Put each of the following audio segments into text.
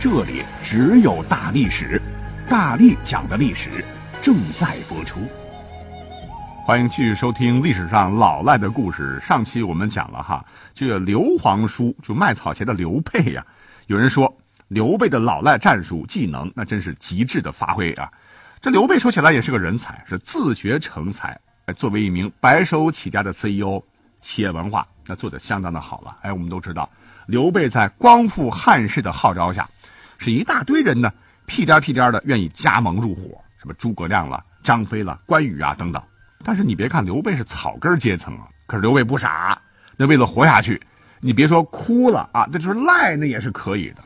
这里只有大历史，大力讲的历史正在播出。欢迎继续收听历史上老赖的故事。上期我们讲了哈，这个刘皇叔就卖草鞋的刘备呀。有人说刘备的老赖战术技能那真是极致的发挥啊。这刘备说起来也是个人才，是自学成才。作为一名白手起家的 CEO，企业文化那做的相当的好了。哎，我们都知道刘备在光复汉室的号召下。是一大堆人呢，屁颠屁颠的愿意加盟入伙，什么诸葛亮了、张飞了、关羽啊等等。但是你别看刘备是草根阶层啊，可是刘备不傻，那为了活下去，你别说哭了啊，那就是赖，那也是可以的。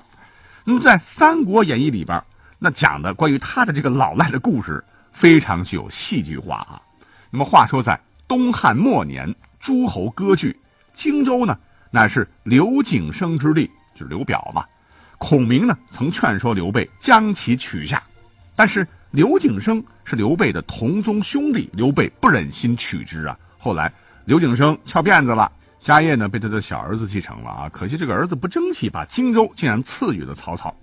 那么在《三国演义》里边，那讲的关于他的这个老赖的故事，非常具有戏剧化啊。那么话说在东汉末年，诸侯割据，荆州呢乃是刘景升之地，就是刘表嘛。孔明呢，曾劝说刘备将其取下，但是刘景升是刘备的同宗兄弟，刘备不忍心取之啊。后来刘景升翘辫子了，家业呢被他的小儿子继承了啊。可惜这个儿子不争气，把荆州竟然赐予了曹操。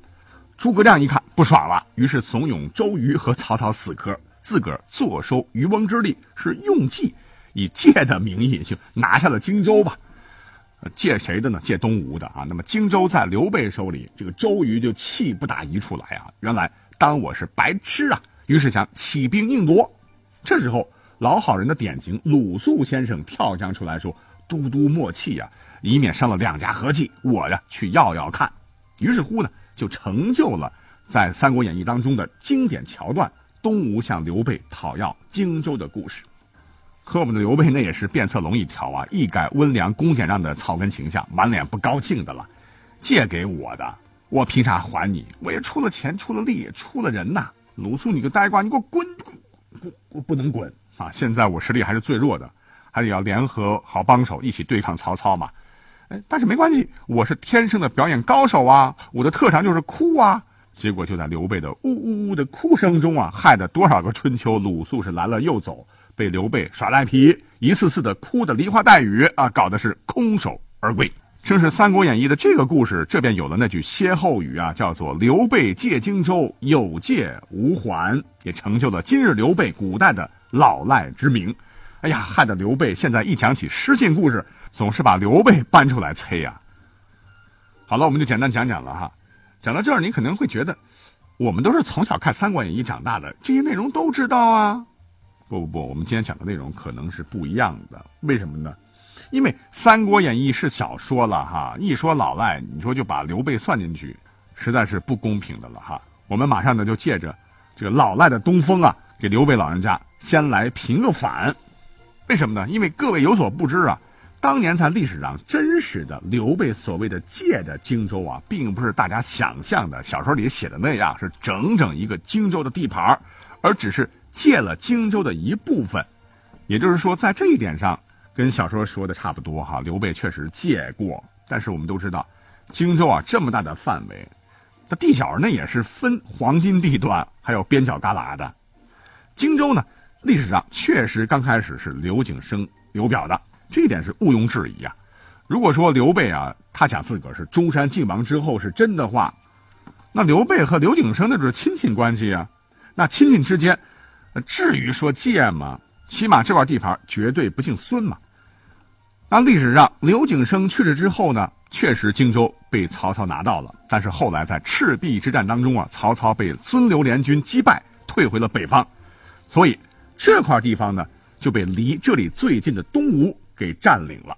诸葛亮一看不爽了，于是怂恿周瑜和曹操死磕，自个儿坐收渔翁之利，是用计以借的名义就拿下了荆州吧。借谁的呢？借东吴的啊。那么荆州在刘备手里，这个周瑜就气不打一处来啊。原来当我是白痴啊，于是想起兵硬夺。这时候老好人的典型鲁肃先生跳将出来说：“都督莫气呀，以免伤了两家和气。我呀去要要看。”于是乎呢，就成就了在《三国演义》当中的经典桥段——东吴向刘备讨要荆州的故事。和我们的刘备那也是变色龙一条啊，一改温良恭俭让的草根形象，满脸不高兴的了。借给我的，我凭啥还你？我也出了钱，出了力，出了人呐！鲁肃，你个呆瓜，你给我滚！滚！我不能滚啊！现在我实力还是最弱的，还得要联合好帮手一起对抗曹操嘛。哎，但是没关系，我是天生的表演高手啊，我的特长就是哭啊。结果就在刘备的呜呜呜的哭声中啊，害得多少个春秋，鲁肃是来了又走。被刘备耍赖皮，一次次的哭的梨花带雨啊，搞得是空手而归。正是《三国演义》的这个故事，这便有了那句歇后语啊，叫做“刘备借荆州，有借无还”，也成就了今日刘备古代的老赖之名。哎呀，害得刘备现在一讲起失信故事，总是把刘备搬出来催呀。好了，我们就简单讲讲了哈。讲到这儿，你可能会觉得，我们都是从小看《三国演义》长大的，这些内容都知道啊。不不不，我们今天讲的内容可能是不一样的。为什么呢？因为《三国演义》是小说了哈，一说老赖，你说就把刘备算进去，实在是不公平的了哈。我们马上呢就借着这个老赖的东风啊，给刘备老人家先来平个反。为什么呢？因为各位有所不知啊，当年在历史上真实的刘备所谓的借的荆州啊，并不是大家想象的小说里写的那样，是整整一个荆州的地盘，而只是。借了荆州的一部分，也就是说，在这一点上跟小说说的差不多哈。刘备确实借过，但是我们都知道，荆州啊这么大的范围，它地角那也是分黄金地段，还有边角旮旯的。荆州呢，历史上确实刚开始是刘景升、刘表的，这一点是毋庸置疑啊。如果说刘备啊，他讲自个儿是中山靖王之后是真的话，那刘备和刘景升那就是亲戚关系啊。那亲戚之间。至于说借吗？起码这块地盘绝对不姓孙嘛。那历史上刘景升去世之后呢，确实荆州被曹操拿到了。但是后来在赤壁之战当中啊，曹操被孙刘联军击败，退回了北方，所以这块地方呢就被离这里最近的东吴给占领了。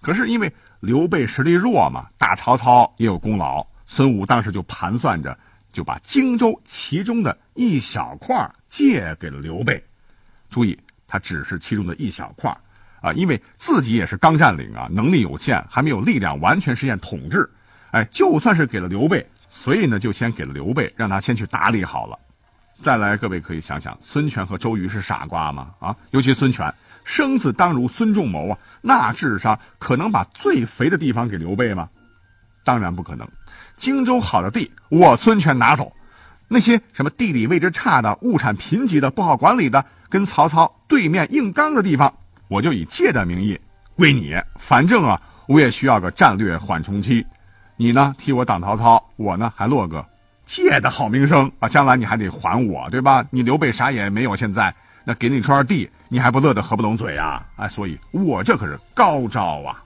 可是因为刘备实力弱嘛，打曹操也有功劳，孙武当时就盘算着。就把荆州其中的一小块借给了刘备，注意，他只是其中的一小块啊，因为自己也是刚占领啊，能力有限，还没有力量完全实现统治。哎，就算是给了刘备，所以呢，就先给了刘备，让他先去打理好了。再来，各位可以想想，孙权和周瑜是傻瓜吗？啊，尤其孙权，生子当如孙仲谋啊，那智商可能把最肥的地方给刘备吗？当然不可能。荆州好的地，我孙权拿走；那些什么地理位置差的、物产贫瘠的、不好管理的、跟曹操对面硬刚的地方，我就以借的名义归你。反正啊，我也需要个战略缓冲期。你呢，替我挡曹操，我呢还落个。借的好名声啊，将来你还得还我，对吧？你刘备啥也没有，现在那给你一块地，你还不乐得合不拢嘴啊？哎，所以我这可是高招啊，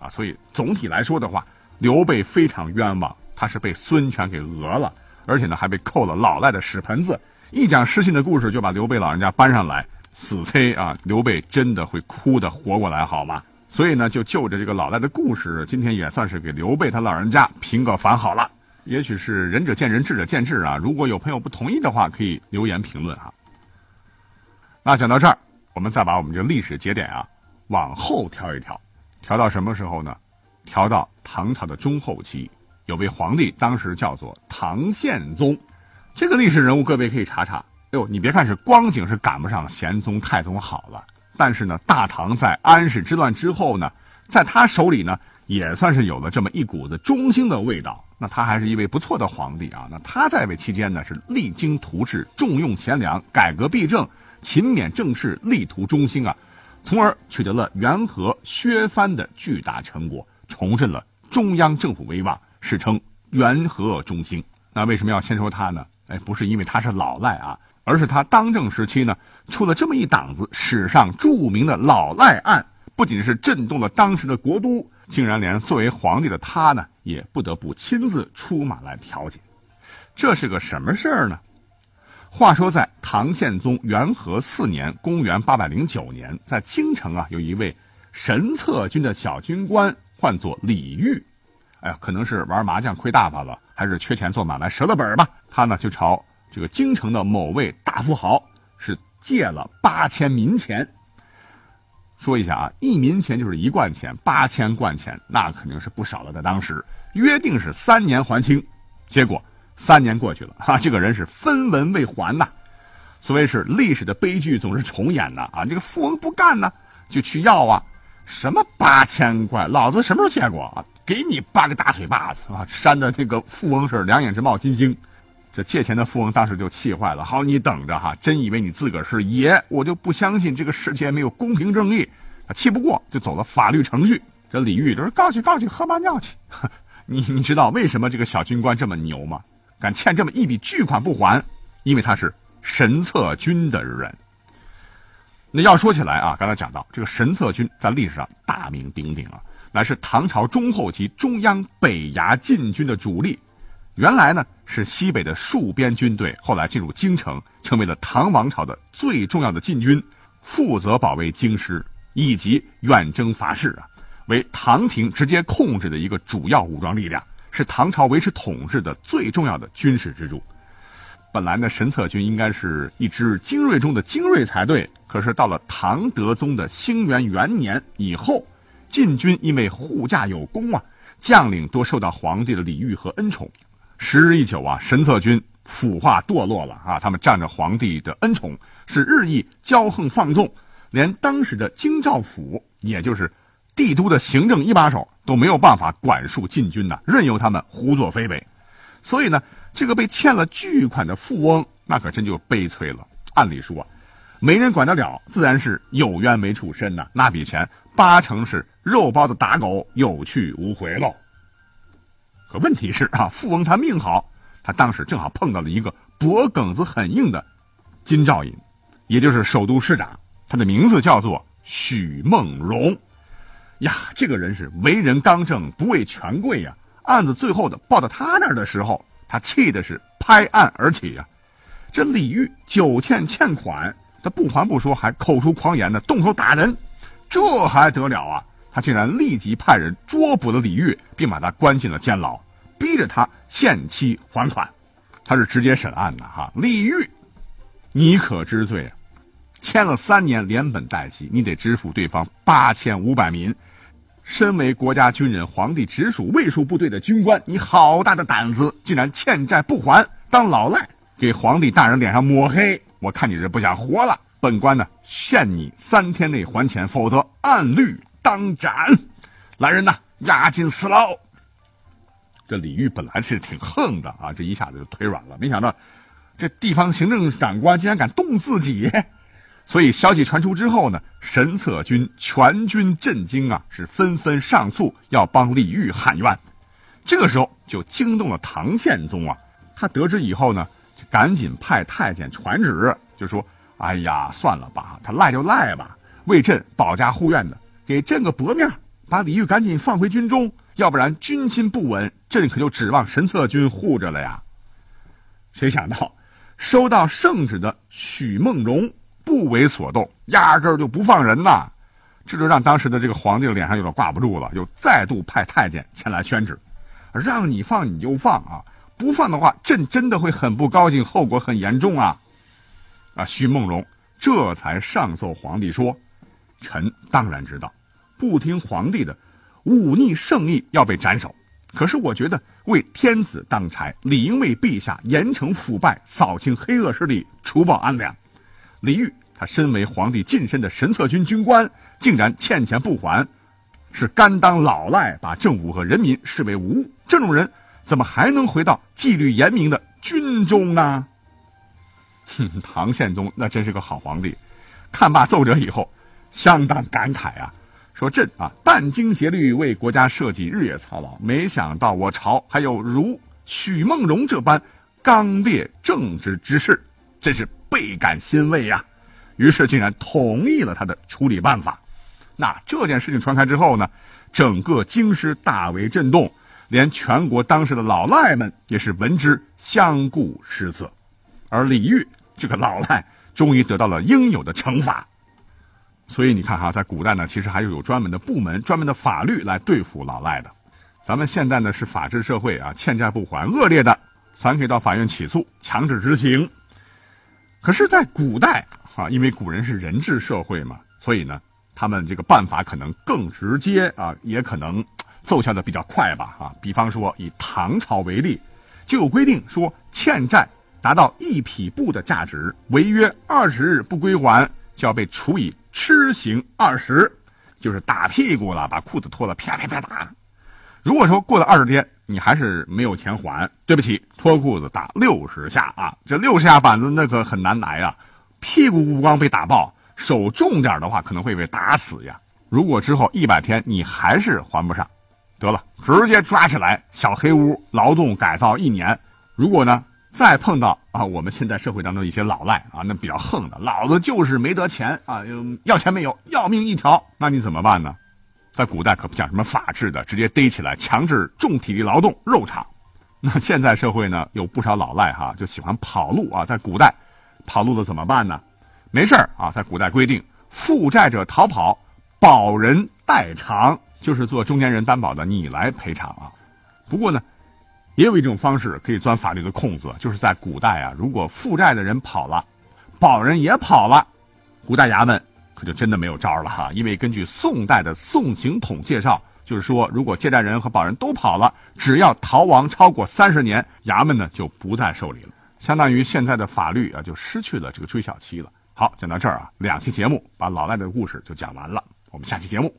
啊！所以总体来说的话，刘备非常冤枉，他是被孙权给讹了，而且呢还被扣了老赖的屎盆子。一讲失信的故事，就把刘备老人家搬上来，死催啊！刘备真的会哭的活过来好吗？所以呢，就就着这个老赖的故事，今天也算是给刘备他老人家平个反好了。也许是仁者见仁，智者见智啊。如果有朋友不同意的话，可以留言评论哈。那讲到这儿，我们再把我们这历史节点啊往后调一调，调到什么时候呢？调到唐朝的中后期，有位皇帝，当时叫做唐宪宗。这个历史人物，各位可以查查。哎呦，你别看是光景是赶不上玄宗、太宗好了，但是呢，大唐在安史之乱之后呢，在他手里呢。也算是有了这么一股子中兴的味道。那他还是一位不错的皇帝啊。那他在位期间呢，是励精图治，重用贤良，改革弊政，勤勉政事，力图中兴啊，从而取得了元和削藩的巨大成果，重振了中央政府威望，史称元和中兴。那为什么要先说他呢？哎，不是因为他是老赖啊，而是他当政时期呢，出了这么一档子史上著名的老赖案，不仅是震动了当时的国都。竟然连作为皇帝的他呢，也不得不亲自出马来调解，这是个什么事儿呢？话说在唐宪宗元和四年（公元809年），在京城啊，有一位神策军的小军官，唤作李煜。哎呀，可能是玩麻将亏大发了，还是缺钱做买卖折了本吧。他呢，就朝这个京城的某位大富豪是借了八千民钱。说一下啊，一民钱就是一贯钱，八千贯钱那肯定是不少了。在当时约定是三年还清，结果三年过去了，哈，这个人是分文未还呐。所谓是历史的悲剧总是重演的啊，这个富翁不干呢，就去要啊，什么八千块，老子什么时候见过啊？给你八个大嘴巴子啊！扇的那个富翁是两眼直冒金星。这借钱的富翁当时就气坏了。好，你等着哈，真以为你自个儿是爷，我就不相信这个世界没有公平正义。他气不过，就走了法律程序。这李煜就是告去告去，喝把尿去。你你知道为什么这个小军官这么牛吗？敢欠这么一笔巨款不还？因为他是神策军的人。那要说起来啊，刚才讲到这个神策军在历史上大名鼎鼎啊，乃是唐朝中后期中央北衙禁军的主力。原来呢是西北的戍边军队，后来进入京城，成为了唐王朝的最重要的禁军，负责保卫京师以及远征伐事啊，为唐廷直接控制的一个主要武装力量，是唐朝维持统治的最重要的军事支柱。本来呢，神策军应该是一支精锐中的精锐才对，可是到了唐德宗的兴元元年以后，禁军因为护驾有功啊，将领多受到皇帝的礼遇和恩宠。时日一久啊，神策军腐化堕落了啊！他们仗着皇帝的恩宠，是日益骄横放纵，连当时的京兆府，也就是帝都的行政一把手，都没有办法管束禁军呐，任由他们胡作非为。所以呢，这个被欠了巨款的富翁，那可真就悲催了。按理说，没人管得了，自然是有冤没处伸呐。那笔钱八成是肉包子打狗，有去无回喽。可问题是啊，富翁他命好，他当时正好碰到了一个脖梗子很硬的金兆尹，也就是首都市长，他的名字叫做许梦荣。呀，这个人是为人刚正，不畏权贵呀。案子最后的报到他那儿的时候，他气的是拍案而起呀。这李煜久欠欠款，他不还不说，还口出狂言呢，动手打人，这还得了啊？他竟然立即派人捉捕了李煜，并把他关进了监牢。逼着他限期还款，他是直接审案的哈。李煜，你可知罪啊？签了三年连本带息，你得支付对方八千五百民。身为国家军人、皇帝直属卫戍部队的军官，你好大的胆子，竟然欠债不还，当老赖，给皇帝大人脸上抹黑！我看你是不想活了。本官呢，限你三天内还钱，否则按律当斩。来人呐，押进死牢。这李煜本来是挺横的啊，这一下子就腿软了。没想到，这地方行政长官竟然敢动自己。所以消息传出之后呢，神策军全军震惊啊，是纷纷上诉要帮李煜喊冤。这个时候就惊动了唐宪宗啊，他得知以后呢，赶紧派太监传旨，就说：“哎呀，算了吧，他赖就赖吧，为朕保家护院的，给朕个薄面，把李煜赶紧放回军中，要不然军心不稳，朕可就指望神策军护着了呀。”谁想到，收到圣旨的许梦容。不为所动，压根儿就不放人呐！这就让当时的这个皇帝脸上有点挂不住了，又再度派太监前来宣旨，让你放你就放啊，不放的话，朕真的会很不高兴，后果很严重啊！啊，徐梦龙这才上奏皇帝说：“臣当然知道，不听皇帝的，忤逆圣意要被斩首。可是我觉得为天子当差，理应为陛下严惩腐败，扫清黑恶势力，除暴安良。”李煜，他身为皇帝近身的神策军军官，竟然欠钱不还，是甘当老赖，把政府和人民视为无物。这种人怎么还能回到纪律严明的军中呢？哼，唐宪宗那真是个好皇帝，看罢奏折以后，相当感慨啊，说朕啊殚精竭虑为国家社稷，日夜操劳，没想到我朝还有如许梦荣这般刚烈正直之士，真是。倍感欣慰呀，于是竟然同意了他的处理办法。那这件事情传开之后呢，整个京师大为震动，连全国当时的老赖们也是闻之相顾失色。而李煜这个老赖终于得到了应有的惩罚。所以你看哈，在古代呢，其实还是有专门的部门、专门的法律来对付老赖的。咱们现在呢是法治社会啊，欠债不还恶劣的，咱可以到法院起诉，强制执行。可是，在古代啊，因为古人是人治社会嘛，所以呢，他们这个办法可能更直接啊，也可能奏效的比较快吧啊。比方说，以唐朝为例，就有规定说，欠债达到一匹布的价值，违约二十日不归还，就要被处以笞刑二十，就是打屁股了，把裤子脱了，啪啪啪打。如果说过了二十天，你还是没有钱还，对不起，脱裤子打六十下啊！这六十下板子那可很难挨啊，屁股不光被打爆，手重点的话可能会被打死呀。如果之后一百天你还是还不上，得了，直接抓起来小黑屋劳动改造一年。如果呢再碰到啊我们现在社会当中一些老赖啊，那比较横的，老子就是没得钱啊，要钱没有，要命一条，那你怎么办呢？在古代可不讲什么法治的，直接逮起来强制重体力劳动肉偿。那现在社会呢，有不少老赖哈，就喜欢跑路啊。在古代，跑路的怎么办呢？没事啊，在古代规定，负债者逃跑，保人代偿，就是做中间人担保的，你来赔偿啊。不过呢，也有一种方式可以钻法律的空子，就是在古代啊，如果负债的人跑了，保人也跑了，古代衙门。可就真的没有招了哈，因为根据宋代的《宋刑统》介绍，就是说，如果借债人和保人都跑了，只要逃亡超过三十年，衙门呢就不再受理了，相当于现在的法律啊就失去了这个追缴期了。好，讲到这儿啊，两期节目把老赖的故事就讲完了，我们下期节目。